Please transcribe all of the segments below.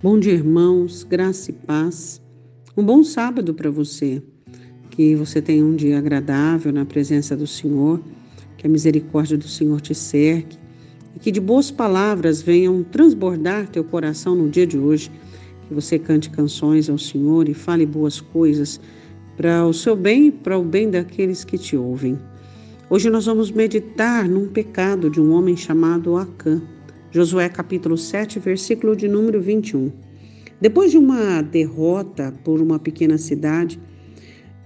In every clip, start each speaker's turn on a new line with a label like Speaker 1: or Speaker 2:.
Speaker 1: Bom dia, irmãos, graça e paz. Um bom sábado para você. Que você tenha um dia agradável na presença do Senhor, que a misericórdia do Senhor te cerque e que de boas palavras venham transbordar teu coração no dia de hoje. Que você cante canções ao Senhor e fale boas coisas para o seu bem e para o bem daqueles que te ouvem. Hoje nós vamos meditar num pecado de um homem chamado Acã. Josué capítulo 7, versículo de número 21. Depois de uma derrota por uma pequena cidade,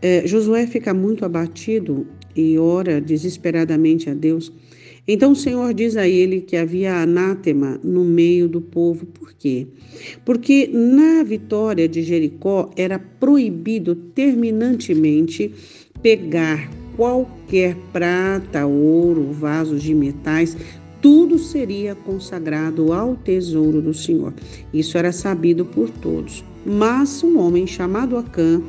Speaker 1: eh, Josué fica muito abatido e ora desesperadamente a Deus. Então o Senhor diz a ele que havia anátema no meio do povo. Por quê? Porque na vitória de Jericó era proibido terminantemente pegar qualquer prata, ouro, vasos de metais, tudo seria consagrado ao tesouro do Senhor. Isso era sabido por todos. Mas um homem chamado Acã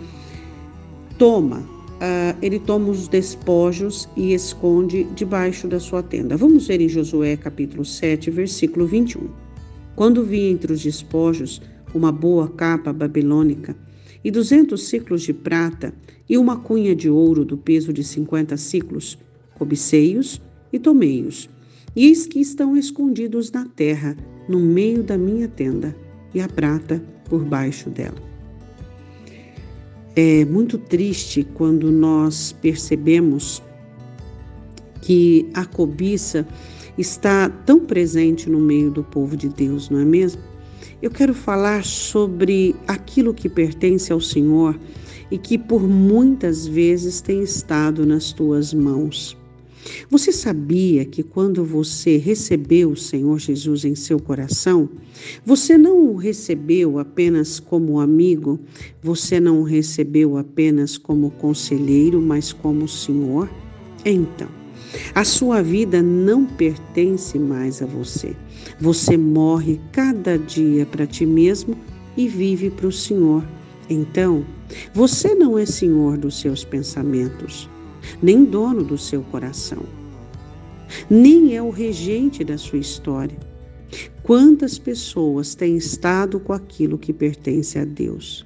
Speaker 1: toma, uh, ele toma os despojos e esconde debaixo da sua tenda. Vamos ver em Josué capítulo 7, versículo 21. Quando vi entre os despojos uma boa capa babilônica e duzentos ciclos de prata e uma cunha de ouro do peso de cinquenta ciclos, cobicei-os e tomei-os eis que estão escondidos na terra, no meio da minha tenda, e a prata por baixo dela. É muito triste quando nós percebemos que a cobiça está tão presente no meio do povo de Deus, não é mesmo? Eu quero falar sobre aquilo que pertence ao Senhor e que por muitas vezes tem estado nas tuas mãos. Você sabia que quando você recebeu o Senhor Jesus em seu coração, você não o recebeu apenas como amigo, você não o recebeu apenas como conselheiro, mas como Senhor? Então, a sua vida não pertence mais a você. Você morre cada dia para ti mesmo e vive para o Senhor. Então, você não é senhor dos seus pensamentos nem dono do seu coração, nem é o regente da sua história. Quantas pessoas têm estado com aquilo que pertence a Deus?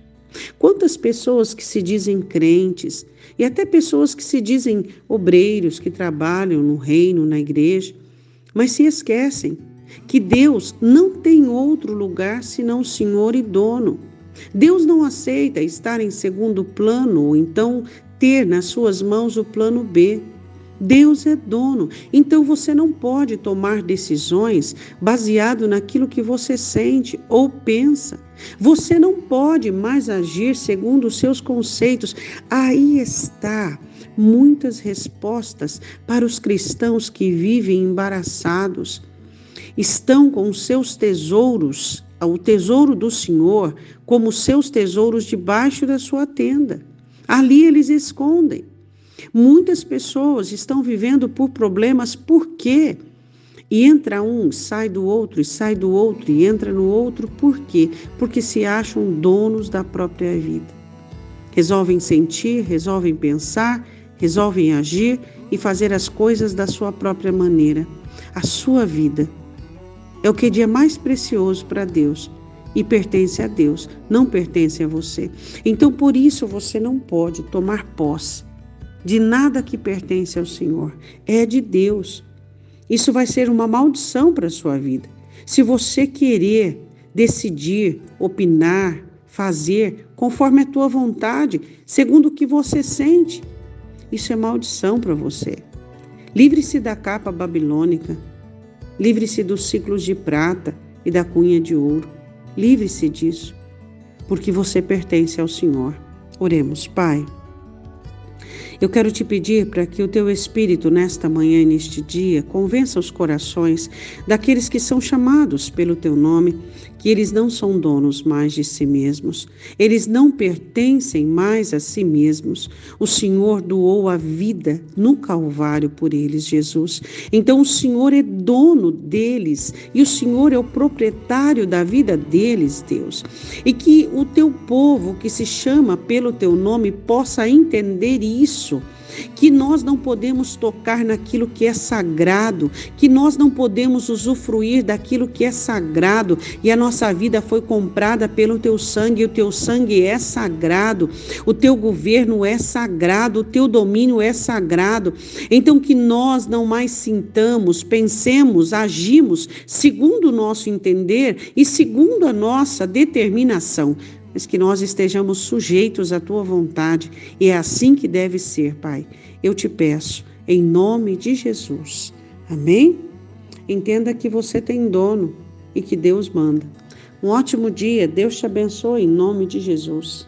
Speaker 1: Quantas pessoas que se dizem crentes e até pessoas que se dizem obreiros que trabalham no reino, na igreja, mas se esquecem que Deus não tem outro lugar senão Senhor e dono. Deus não aceita estar em segundo plano ou então ter nas suas mãos o plano B. Deus é dono, então você não pode tomar decisões baseado naquilo que você sente ou pensa. Você não pode mais agir segundo os seus conceitos. Aí está muitas respostas para os cristãos que vivem embaraçados. Estão com seus tesouros, o tesouro do Senhor, como seus tesouros debaixo da sua tenda. Ali eles escondem. Muitas pessoas estão vivendo por problemas, por quê? E entra um, sai do outro, e sai do outro, e entra no outro, por quê? Porque se acham donos da própria vida. Resolvem sentir, resolvem pensar, resolvem agir e fazer as coisas da sua própria maneira. A sua vida é o que é mais precioso para Deus e pertence a Deus, não pertence a você. Então, por isso, você não pode tomar posse de nada que pertence ao Senhor, é de Deus. Isso vai ser uma maldição para a sua vida. Se você querer decidir, opinar, fazer conforme a tua vontade, segundo o que você sente, isso é maldição para você. Livre-se da capa babilônica, livre-se dos ciclos de prata e da cunha de ouro. Livre-se disso, porque você pertence ao Senhor. Oremos, Pai. Eu quero te pedir para que o teu Espírito, nesta manhã e neste dia, convença os corações daqueles que são chamados pelo teu nome, que eles não são donos mais de si mesmos, eles não pertencem mais a si mesmos. O Senhor doou a vida no Calvário por eles, Jesus. Então o Senhor é dono deles e o Senhor é o proprietário da vida deles, Deus. E que o teu povo que se chama pelo teu nome possa entender isso que nós não podemos tocar naquilo que é sagrado, que nós não podemos usufruir daquilo que é sagrado e a nossa vida foi comprada pelo teu sangue, e o teu sangue é sagrado, o teu governo é sagrado, o teu domínio é sagrado. Então que nós não mais sintamos, pensemos, agimos segundo o nosso entender e segundo a nossa determinação mas que nós estejamos sujeitos à tua vontade. E é assim que deve ser, Pai. Eu te peço, em nome de Jesus. Amém? Entenda que você tem dono e que Deus manda. Um ótimo dia, Deus te abençoe em nome de Jesus.